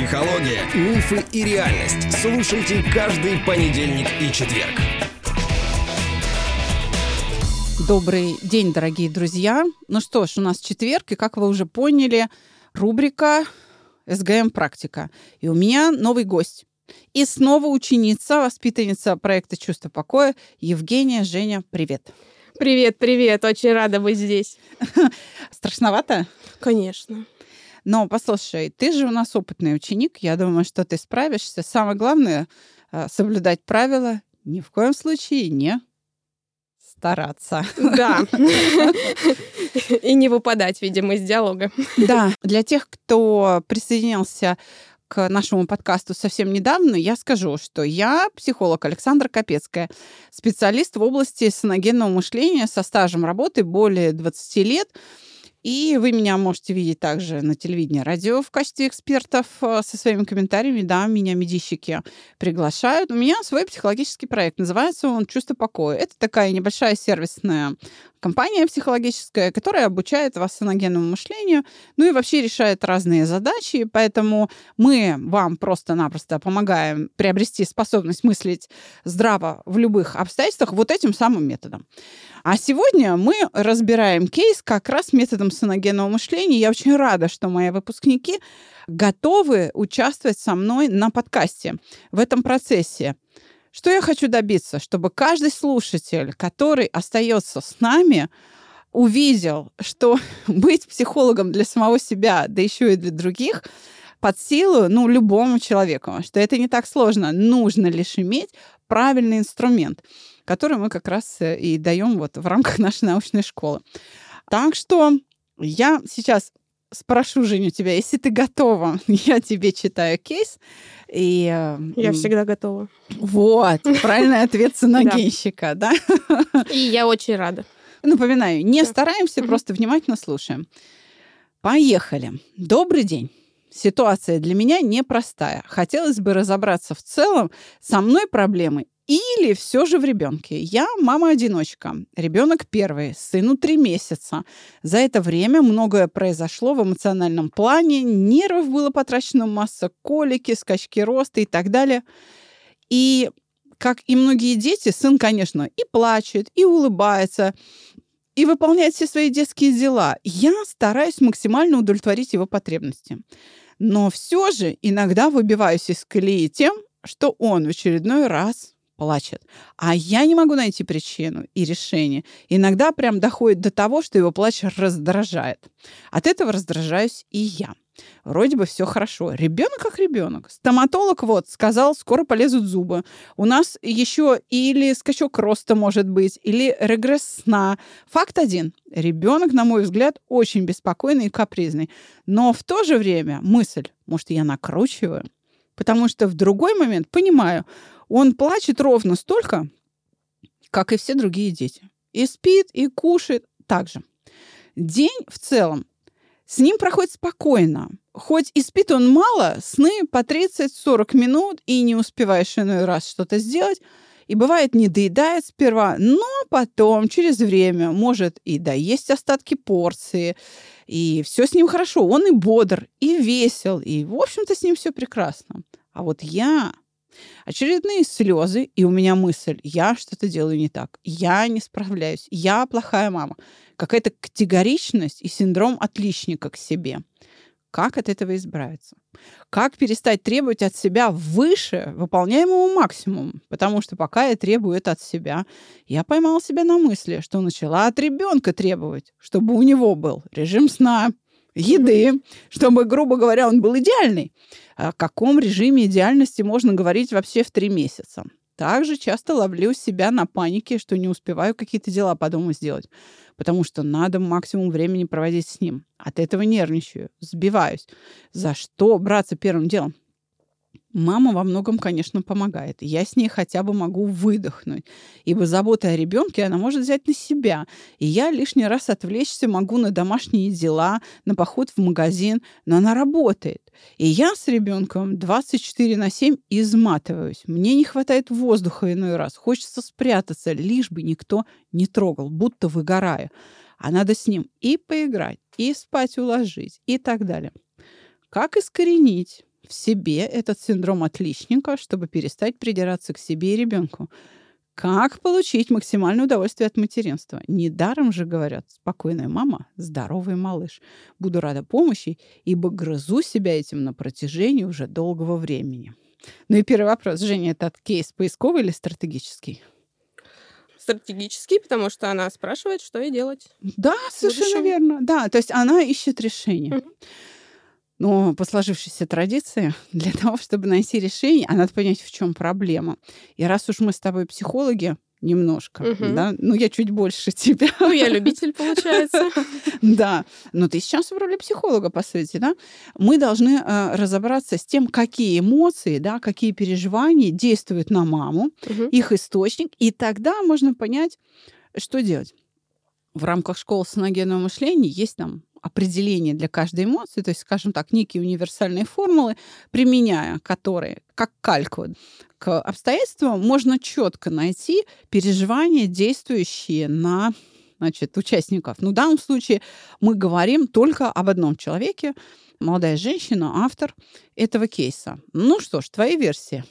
Психология, мифы и реальность. Слушайте каждый понедельник и четверг. Добрый день, дорогие друзья. Ну что ж, у нас четверг, и как вы уже поняли, рубрика СГМ «Практика». И у меня новый гость. И снова ученица, воспитанница проекта «Чувство покоя» Евгения. Женя, привет. Привет, привет. Очень рада быть здесь. Страшновато? Конечно. Но послушай, ты же у нас опытный ученик. Я думаю, что ты справишься. Самое главное э, соблюдать правила. Ни в коем случае не стараться. Да. И не выпадать, видимо, из диалога. Да. Для тех, кто присоединился к нашему подкасту совсем недавно, я скажу, что я психолог Александра Капецкая, специалист в области саногенного мышления со стажем работы более 20 лет. И вы меня можете видеть также на телевидении, радио в качестве экспертов э, со своими комментариями. Да, меня медийщики приглашают. У меня свой психологический проект. Называется он «Чувство покоя». Это такая небольшая сервисная компания психологическая, которая обучает вас саногенному мышлению, ну и вообще решает разные задачи. Поэтому мы вам просто-напросто помогаем приобрести способность мыслить здраво в любых обстоятельствах вот этим самым методом. А сегодня мы разбираем кейс как раз методом саногенного мышления. Я очень рада, что мои выпускники готовы участвовать со мной на подкасте в этом процессе. Что я хочу добиться? Чтобы каждый слушатель, который остается с нами, увидел, что быть психологом для самого себя, да еще и для других, под силу, ну, любому человеку, что это не так сложно. Нужно лишь иметь правильный инструмент, который мы как раз э, и даем вот в рамках нашей научной школы. Так что я сейчас спрошу, Женю, тебя, если ты готова, я тебе читаю кейс. И, я всегда готова. Вот, правильный ответ саногенщика, да? И я очень рада. Напоминаю, не стараемся, просто внимательно слушаем. Поехали. Добрый день. Ситуация для меня непростая. Хотелось бы разобраться в целом, со мной проблемы или все же в ребенке. Я мама-одиночка. Ребенок первый, сыну три месяца. За это время многое произошло в эмоциональном плане. Нервов было потрачено масса, колики, скачки роста и так далее. И как и многие дети, сын, конечно, и плачет, и улыбается, и выполняет все свои детские дела. Я стараюсь максимально удовлетворить его потребности. Но все же иногда выбиваюсь из колеи тем, что он в очередной раз плачет. А я не могу найти причину и решение. Иногда прям доходит до того, что его плач раздражает. От этого раздражаюсь и я. Вроде бы все хорошо. Ребенок как ребенок. Стоматолог вот сказал, скоро полезут зубы. У нас еще или скачок роста может быть, или регресс сна. Факт один. Ребенок, на мой взгляд, очень беспокойный и капризный. Но в то же время мысль, может, я накручиваю, потому что в другой момент понимаю, он плачет ровно столько, как и все другие дети. И спит, и кушает так же. День в целом с ним проходит спокойно. Хоть и спит он мало, сны по 30-40 минут, и не успеваешь иной раз что-то сделать, и бывает не доедает сперва, но потом, через время, может и доесть остатки порции, и все с ним хорошо. Он и бодр, и весел, и, в общем-то, с ним все прекрасно. А вот я Очередные слезы, и у меня мысль, я что-то делаю не так, я не справляюсь, я плохая мама. Какая-то категоричность и синдром отличника к себе. Как от этого избавиться? Как перестать требовать от себя выше выполняемого максимума? Потому что пока я требую это от себя, я поймала себя на мысли, что начала от ребенка требовать, чтобы у него был режим сна, еды, чтобы, грубо говоря, он был идеальный. О каком режиме идеальности можно говорить вообще в три месяца? Также часто ловлю себя на панике, что не успеваю какие-то дела по дому сделать, потому что надо максимум времени проводить с ним. От этого нервничаю, сбиваюсь. За что браться первым делом? Мама во многом, конечно, помогает. Я с ней хотя бы могу выдохнуть. Ибо забота о ребенке она может взять на себя. И я лишний раз отвлечься могу на домашние дела, на поход в магазин, но она работает. И я с ребенком 24 на 7 изматываюсь. Мне не хватает воздуха иной раз. Хочется спрятаться, лишь бы никто не трогал, будто выгораю. А надо с ним и поиграть, и спать уложить, и так далее. Как искоренить в себе этот синдром отличника, чтобы перестать придираться к себе и ребенку. Как получить максимальное удовольствие от материнства? Недаром же говорят, спокойная мама, здоровый малыш. Буду рада помощи, ибо грызу себя этим на протяжении уже долгого времени. Ну и первый вопрос. Женя, этот кейс поисковый или стратегический? Стратегический, потому что она спрашивает, что ей делать. Да, совершенно верно. Да, то есть она ищет решение. Мгм. Но по сложившейся традиции, для того, чтобы найти решение, а надо понять, в чем проблема. И раз уж мы с тобой психологи, немножко, Мгм. да, ну я чуть больше тебя, Ну, я любитель, получается. да, но ты сейчас в роли психолога, по сути, да, мы должны э, разобраться с тем, какие эмоции, да, какие переживания действуют на маму, их источник, и тогда можно понять, что делать. В рамках школы саногенного мышления есть там определение для каждой эмоции, то есть, скажем так, некие универсальные формулы, применяя которые, как кальку, к обстоятельствам, можно четко найти переживания, действующие на значит, участников. Ну, в данном случае мы говорим только об одном человеке, молодая женщина, автор этого кейса. Ну что ж, твои версии.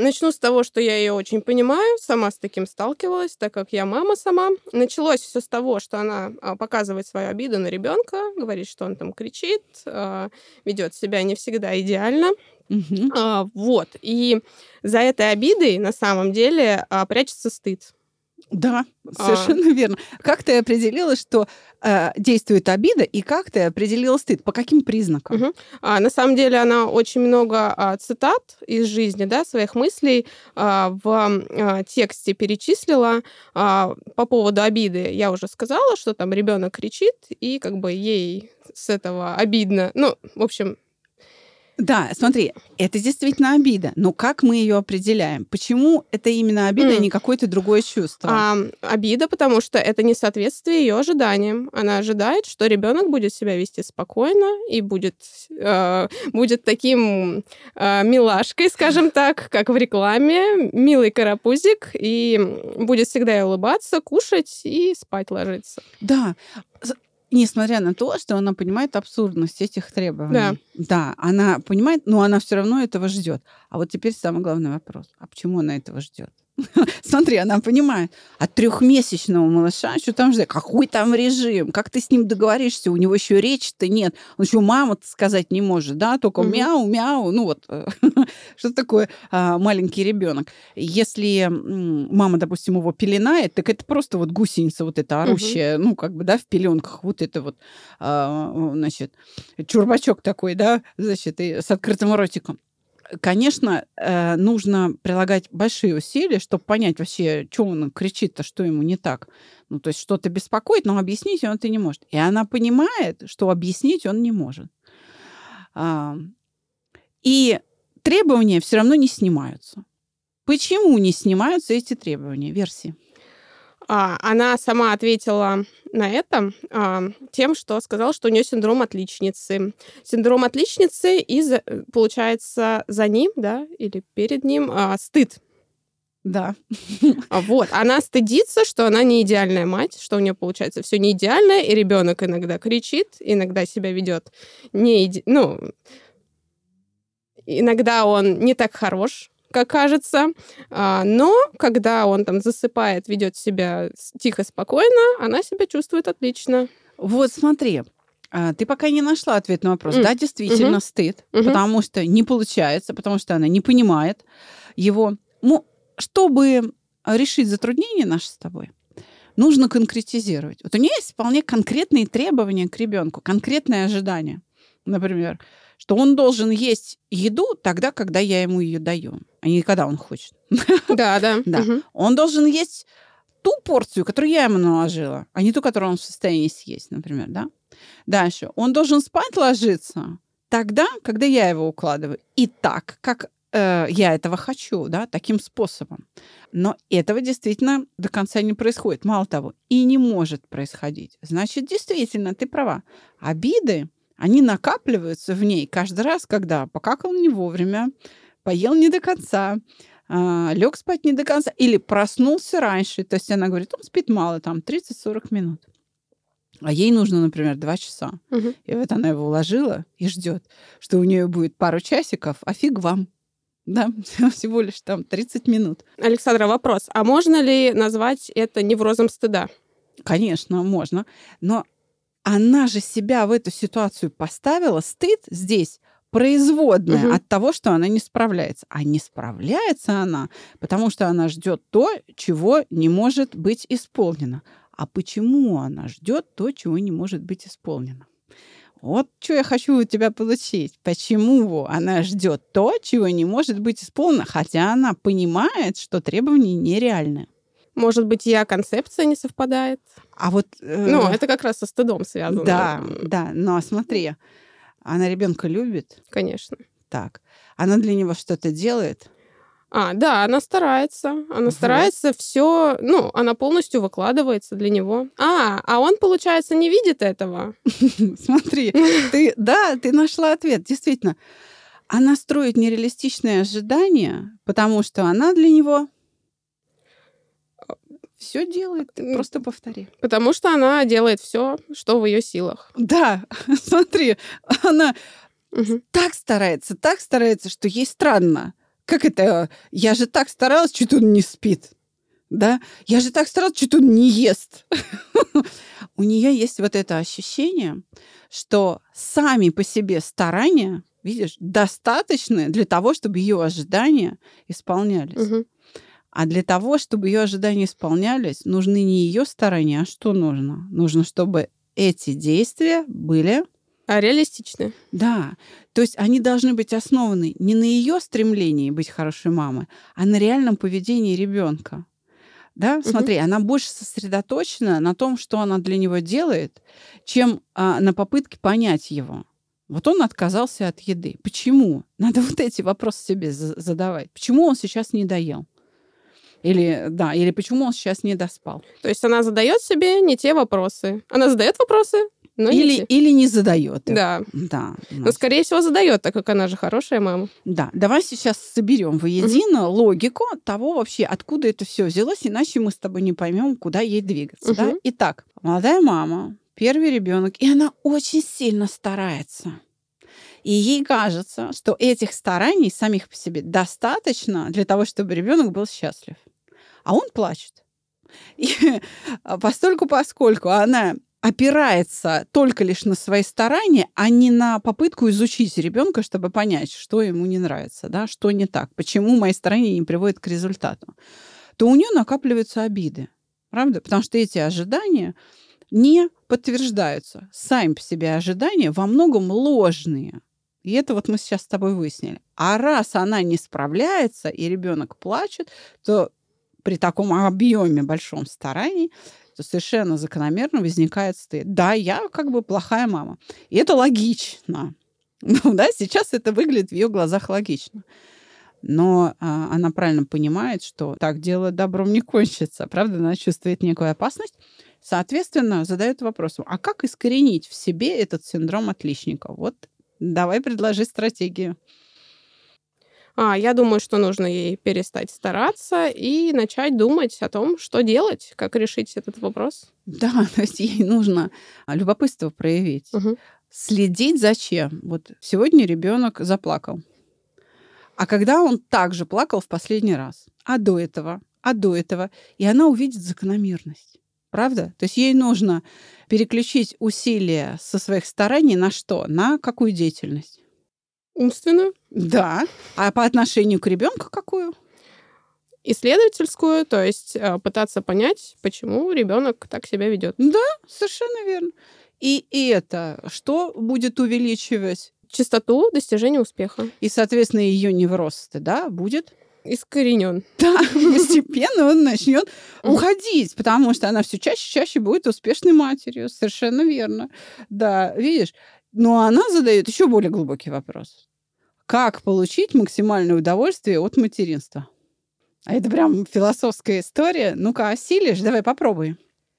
Начну с того, что я ее очень понимаю, сама с таким сталкивалась, так как я мама сама. Началось все с того, что она а, показывает свою обиду на ребенка, говорит, что он там кричит, а, ведет себя не всегда идеально. А, Вот. И за этой обидой на самом деле прячется стыд. Да, А. совершенно верно. Как ты определила, что э, действует обида, и как ты определила стыд? По каким признакам? Мгм. А, на самом деле она очень много а, цитат из жизни, да, своих мыслей а, в а, тексте перечислила а, по поводу обиды. Я уже сказала, что там ребенок кричит, и как бы ей с этого обидно. Ну, в общем, Да, смотри, это действительно обида, но как мы ее определяем? Почему это именно обида, а М. не какое-то другое чувство? а, обида, потому что это несоответствие ее ожиданиям. Она ожидает, что ребенок будет себя вести спокойно и будет, э, будет таким э, милашкой, скажем так, как в рекламе, милый карапузик, и будет всегда улыбаться, кушать и спать ложиться. Да. Несмотря на то, что она понимает абсурдность этих требований. Да. Да, она понимает, но она все равно этого ждет. А вот теперь самый главный вопрос. А почему она этого ждет? Смотри, она понимает, от трехмесячного малыша, что там ждать? Какой там режим? Как ты с ним договоришься? У него еще речи-то нет. Он еще мама сказать не может, да? Только Мгм. мяу-мяу. Ну вот, что такое а, маленький ребенок? Если мама, допустим, его пеленает, так это просто вот гусеница вот эта орущая, ну как бы, да, в пеленках. Вот это вот, а, значит, чурбачок такой, да, значит, и с открытым ротиком конечно, э, нужно прилагать большие усилия, чтобы понять вообще, что он кричит-то, что ему не так. Ну, то есть что-то беспокоит, но объяснить он это не может. И она понимает, что объяснить он не может. А, И требования все равно не снимаются. Почему не снимаются эти требования, версии? А, она сама ответила на это а, тем, что сказала, что у нее синдром отличницы. Синдром отличницы и, за- получается, за ним, да, или перед ним а, стыд. Да. Вот, она стыдится, что она не идеальная мать, что у нее получается все не идеально, и ребенок иногда кричит, иногда себя ведет не иде... ну, иногда он не так хорош, как кажется, А, но когда он там засыпает, ведет себя тихо, спокойно, она себя чувствует отлично. Вот смотри, а, ты пока не нашла ответ на вопрос. М. Да, действительно, Мгм. стыд, Мгм. потому что не получается, потому что она не понимает его. Ну, чтобы решить затруднение наше с тобой, нужно конкретизировать. Вот у нее есть вполне конкретные требования к ребенку, конкретные ожидания. Например, что он должен есть еду тогда, когда я ему ее даю, а не когда он хочет. Да, да. Да. Мгм. Он должен есть ту порцию, которую я ему наложила, а не ту, которую он в состоянии съесть, например, да? Дальше. Он должен спать ложиться тогда, когда я его укладываю. И так, как э, я этого хочу, да, таким способом. Но этого действительно до конца не происходит. Мало того, и не может происходить. Значит, действительно, ты права. Обиды, они накапливаются в ней каждый раз, когда покакал не вовремя, поел не до конца, лег спать не до конца или проснулся раньше. То есть она говорит, он спит мало, там 30-40 минут. А ей нужно, например, два часа. Мгм. И вот она его уложила и ждет, что у нее будет пару часиков, а фиг вам. Да, всего лишь там 30 минут. Александра, вопрос. А можно ли назвать это неврозом стыда? Конечно, можно. Но она же себя в эту ситуацию поставила. Стыд здесь производная Мгм. от того, что она не справляется. А не справляется она, потому что она ждет то, чего не может быть исполнено. А почему она ждет то, чего не может быть исполнено? Вот что я хочу у тебя получить. Почему она ждет то, чего не может быть исполнено, хотя она понимает, что требования нереальны. Может быть, я концепция не совпадает? А вот э, Ну, это как раз со стыдом связано. Да, да, но смотри, она ребенка любит, Конечно. так, она для него что-то делает, А, да, она старается. Она Вот. старается все, ну, она полностью выкладывается для него. А, а он, получается, не видит этого. смотри, ты, да, ты нашла ответ, действительно. Она строит нереалистичные ожидания, потому что она для него все делает. Ты просто повтори. Потому что она делает все, что в ее силах. Да, смотри, она Мгм. так старается, так старается, что ей странно. Как это? Я же так старалась, чуть он не спит. Да? Я же так старалась, чуть он не ест. У нее есть вот это ощущение, что сами по себе старания, видишь, достаточны для того, чтобы ее ожидания исполнялись. А для того, чтобы ее ожидания исполнялись, нужны не ее старания, а что нужно? Нужно, чтобы эти действия были А реалистичны. да, то есть они должны быть основаны не на ее стремлении быть хорошей мамой, а на реальном поведении ребенка. Да, смотри, она больше сосредоточена на том, что она для него делает, чем а, на попытке понять его. Вот он отказался от еды. Почему? Надо вот эти вопросы себе за- задавать. Почему он сейчас не доел? Или да, или почему он сейчас не доспал? То есть она задает себе не те вопросы. Она задает вопросы, но не или, те. или не задает. их. Да. Да. Но, скорее всего, задает, так как она же хорошая мама. Да, давай сейчас соберем воедино логику того вообще, откуда это все взялось, иначе мы с тобой не поймем, куда ей двигаться. Да? Мгм. Итак, молодая мама, первый ребенок, и она очень сильно старается. И ей кажется, что этих стараний самих по себе достаточно для того, чтобы ребенок был счастлив. А он плачет. И постольку поскольку она опирается только лишь на свои старания, а не на попытку изучить ребенка, чтобы понять, что ему не нравится, да, что не так, почему мои старания не приводят к результату, то у нее накапливаются обиды. Правда? Потому что эти ожидания не подтверждаются. Сами по себе ожидания во многом ложные. И это вот мы сейчас с тобой выяснили. А раз она не справляется, и ребенок плачет, то при таком объеме большом стараний то совершенно закономерно возникает стыд. Да, я как бы плохая мама. И это логично. Ну да, сейчас это выглядит в ее глазах логично. Но а, она правильно понимает, что так дело добром не кончится. Правда, она чувствует некую опасность. Соответственно, задает вопрос, а как искоренить в себе этот синдром отличника? Вот давай предложи стратегию. А, я думаю, что нужно ей перестать стараться и начать думать о том, что делать, как решить этот вопрос. Да, то есть ей нужно а, любопытство проявить. Мгм. Следить зачем? Вот сегодня ребенок заплакал. А когда он также плакал в последний раз? А до этого? А до этого? И она увидит закономерность. Правда? То есть ей нужно переключить усилия со своих стараний на что? На какую деятельность? Умственную, Да. А по отношению к ребенку какую? исследовательскую, то есть э, пытаться понять, почему ребенок так себя ведет. Совершенно верно. И это что будет увеличивать? Частоту достижения успеха. И, соответственно, ее невроз, да, будет Искоренен. Да, постепенно он начнет уходить, потому что она все чаще и чаще будет успешной матерью. Совершенно верно. Да, видишь? Но она задает еще более глубокий вопрос. Как получить максимальное удовольствие от материнства? А это прям философская история. Ну-ка, осилишь? Давай попробуй.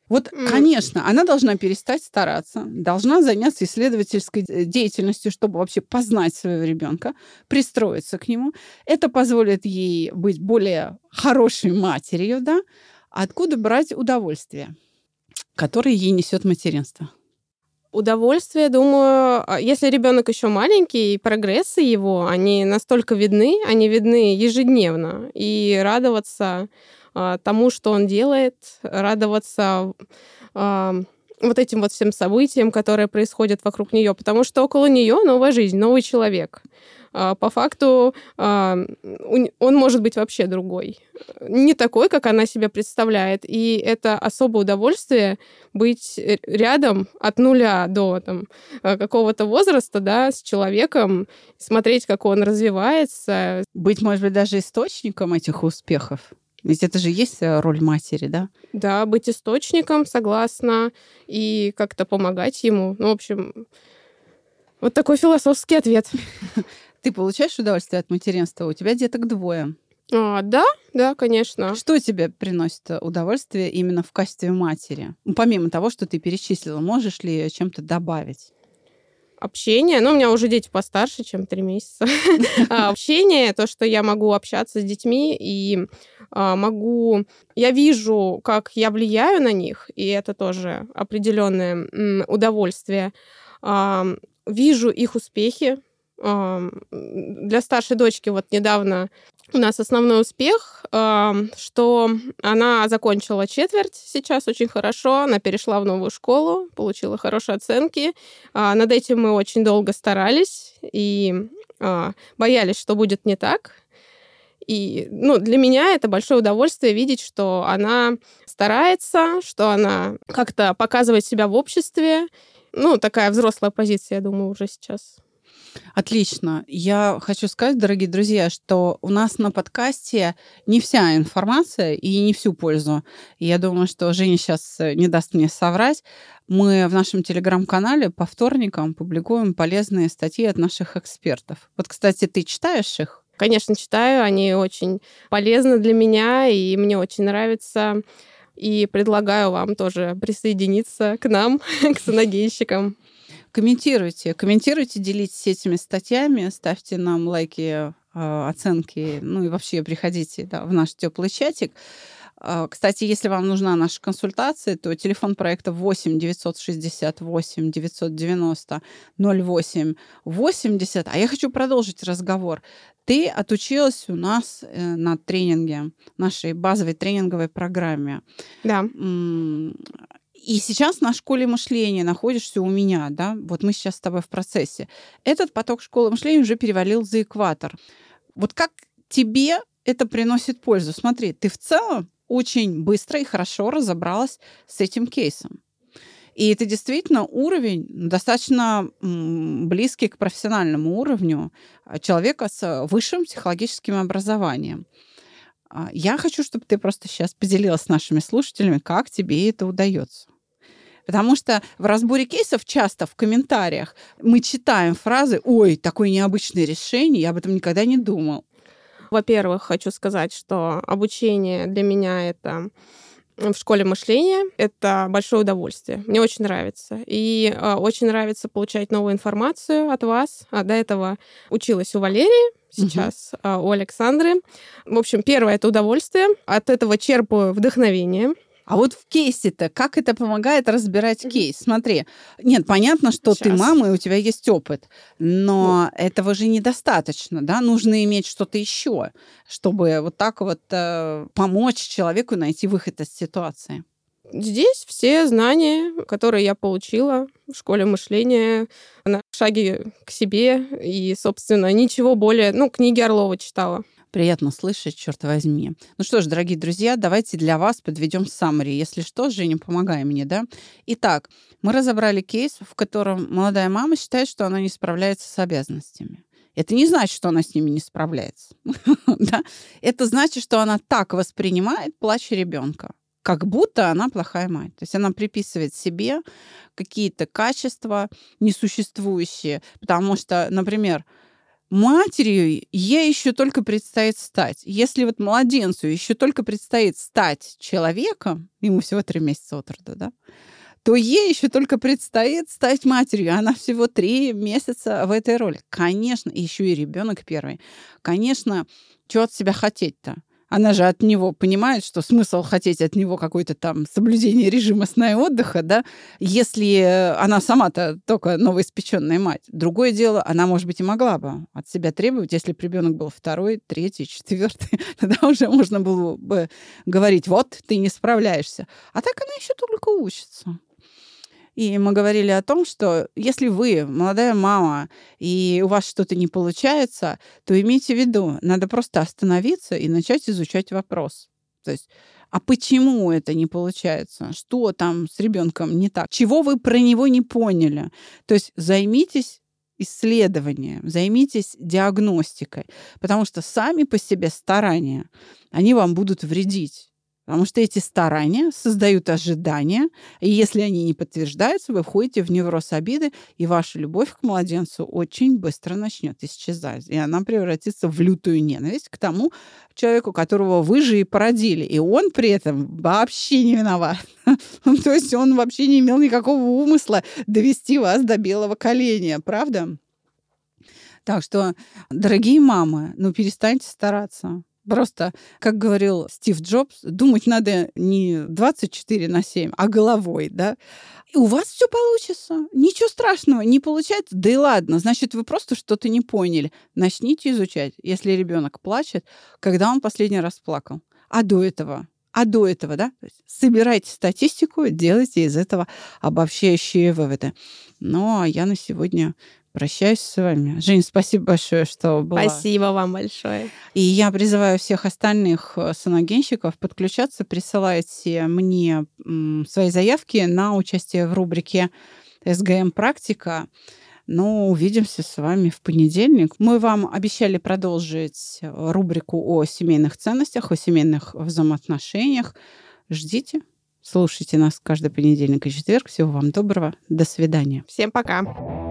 Вот, конечно, она должна перестать стараться, должна заняться исследовательской э, деятельностью, чтобы вообще познать своего ребенка, пристроиться к нему. Это позволит ей быть более хорошей матерью, да? Откуда брать удовольствие? Который ей несет материнство? Удовольствие, думаю, а, если ребенок еще маленький, прогрессы его, они настолько видны, они видны ежедневно. И радоваться а, тому, что он делает, радоваться а, вот этим вот всем событиям, которые происходят вокруг нее, потому что около нее новая жизнь, новый человек. А, по факту а, он может быть вообще другой. Не такой, как она себя представляет. И это особое удовольствие быть рядом от нуля до там, какого-то возраста да, с человеком, смотреть, как он развивается. Быть, может быть, даже источником этих успехов. Ведь это же есть э, роль матери, да? Да, быть источником, согласна, и как-то помогать ему. Ну, в общем, вот такой философский ответ. Ты получаешь удовольствие от материнства? У тебя деток двое. А, да, да, конечно. Что тебе приносит удовольствие именно в качестве матери? Ну, помимо того, что ты перечислила, можешь ли чем-то добавить? общение. Ну, у меня уже дети постарше, чем три месяца. А, общение, то, что я могу общаться с детьми и а, могу... Я вижу, как я влияю на них, и это тоже определенное удовольствие. Вижу их успехи, для старшей дочки вот недавно у нас основной успех, что она закончила четверть сейчас очень хорошо, она перешла в новую школу, получила хорошие оценки. А, над этим мы очень долго старались и а, боялись, что будет не так. И ну, для меня это большое удовольствие видеть, что она старается, что она как-то показывает себя в обществе. Ну, такая взрослая позиция, я думаю, уже сейчас. Отлично. Я хочу сказать, дорогие друзья, что у нас на подкасте не вся информация и не всю пользу. Я думаю, что Женя сейчас э, не даст мне соврать. Мы в нашем телеграм-канале по вторникам публикуем полезные статьи от наших экспертов. Вот, кстати, ты читаешь их? Конечно, читаю. Они очень полезны для меня, и мне очень нравится. И предлагаю вам тоже присоединиться к нам, к саногенщикам. Комментируйте, комментируйте, делитесь этими статьями, ставьте нам лайки, а, оценки, ну и вообще приходите да, в наш теплый чатик. А, кстати, если вам нужна наша консультация, то телефон проекта 8 968 990 08 80. А я хочу продолжить разговор. Ты отучилась у нас э, на тренинге, нашей базовой тренинговой программе. Да. И сейчас на школе мышления находишься у меня, да, вот мы сейчас с тобой в процессе. Этот поток школы мышления уже перевалил за экватор. Вот как тебе это приносит пользу? Смотри, ты в целом очень быстро и хорошо разобралась с этим кейсом. И это действительно уровень достаточно близкий к профессиональному уровню а, человека с высшим психологическим образованием. А, я хочу, чтобы ты просто сейчас поделилась с нашими слушателями, как тебе это удается. Потому что в разборе кейсов часто в комментариях мы читаем фразы «Ой, такое необычное решение, я об этом никогда не думал». Во-первых, хочу сказать, что обучение для меня это в школе мышления. Это большое удовольствие. Мне очень нравится. И э, очень нравится получать новую информацию от вас. А до этого училась у Валерии, сейчас угу. э, у Александры. В общем, первое это удовольствие. От этого черпаю вдохновение. А вот в кейсе-то, как это помогает разбирать кейс? Смотри, нет, понятно, что Сейчас. ты мама, и у тебя есть опыт, но ну. этого же недостаточно, да? Нужно иметь что-то еще, чтобы вот так вот э, помочь человеку найти выход из ситуации. Здесь все знания, которые я получила в школе мышления, на шаге к себе, и, собственно, ничего более... Ну, книги Орлова читала. Приятно слышать, черт возьми. Ну что ж, дорогие друзья, давайте для вас подведем саммари. Если что, Женя, помогай мне, да? Итак, мы разобрали кейс, в котором молодая мама считает, что она не справляется с обязанностями. Это не значит, что она с ними не справляется. да? Это значит, что она так воспринимает плач ребенка, как будто она плохая мать. То есть она приписывает себе какие-то качества несуществующие. Потому что, например, матерью ей еще только предстоит стать. Если вот младенцу еще только предстоит стать человеком, ему всего три месяца от рода, да, то ей еще только предстоит стать матерью. Она всего три месяца в этой роли. Конечно, еще и ребенок первый. Конечно, что от себя хотеть-то? Она же от него понимает, что смысл хотеть от него какой-то там соблюдение режима сна и отдыха, да, если она сама-то только новоиспеченная мать. Другое дело, она, может быть, и могла бы от себя требовать, если бы ребенок был второй, третий, четвертый, тогда уже можно было бы говорить, вот, ты не справляешься. А так она еще только учится. И мы говорили о том, что если вы молодая мама, и у вас что-то не получается, то имейте в виду, надо просто остановиться и начать изучать вопрос. То есть, а почему это не получается? Что там с ребенком не так? Чего вы про него не поняли? То есть займитесь исследованием, займитесь диагностикой, потому что сами по себе старания, они вам будут вредить. Потому что эти старания создают ожидания, и если они не подтверждаются, вы входите в невроз обиды, и ваша любовь к младенцу очень быстро начнет исчезать. И она превратится в лютую ненависть к тому человеку, которого вы же и породили. И он при этом вообще не виноват. То есть он вообще не имел никакого умысла довести вас до белого коленя, правда? Так что, дорогие мамы, ну перестаньте стараться. Просто, как говорил Стив Джобс, думать надо не 24 на 7, а головой, да. И у вас все получится. Ничего страшного, не получается, да и ладно. Значит, вы просто что-то не поняли. Начните изучать. Если ребенок плачет, когда он последний раз плакал. А до этого а до этого, да, то есть собирайте статистику, делайте из этого обобщающие выводы. Ну, а я на сегодня прощаюсь с вами. Жень, спасибо большое, что была. Спасибо вам большое. И я призываю всех остальных э, саногенщиков подключаться, присылайте мне свои заявки на участие в рубрике СГМ «Практика». Но увидимся с вами в понедельник. Мы вам обещали продолжить рубрику о семейных ценностях, о семейных взаимоотношениях. Ждите, слушайте нас каждый понедельник и четверг. Всего вам доброго. До свидания. Всем пока.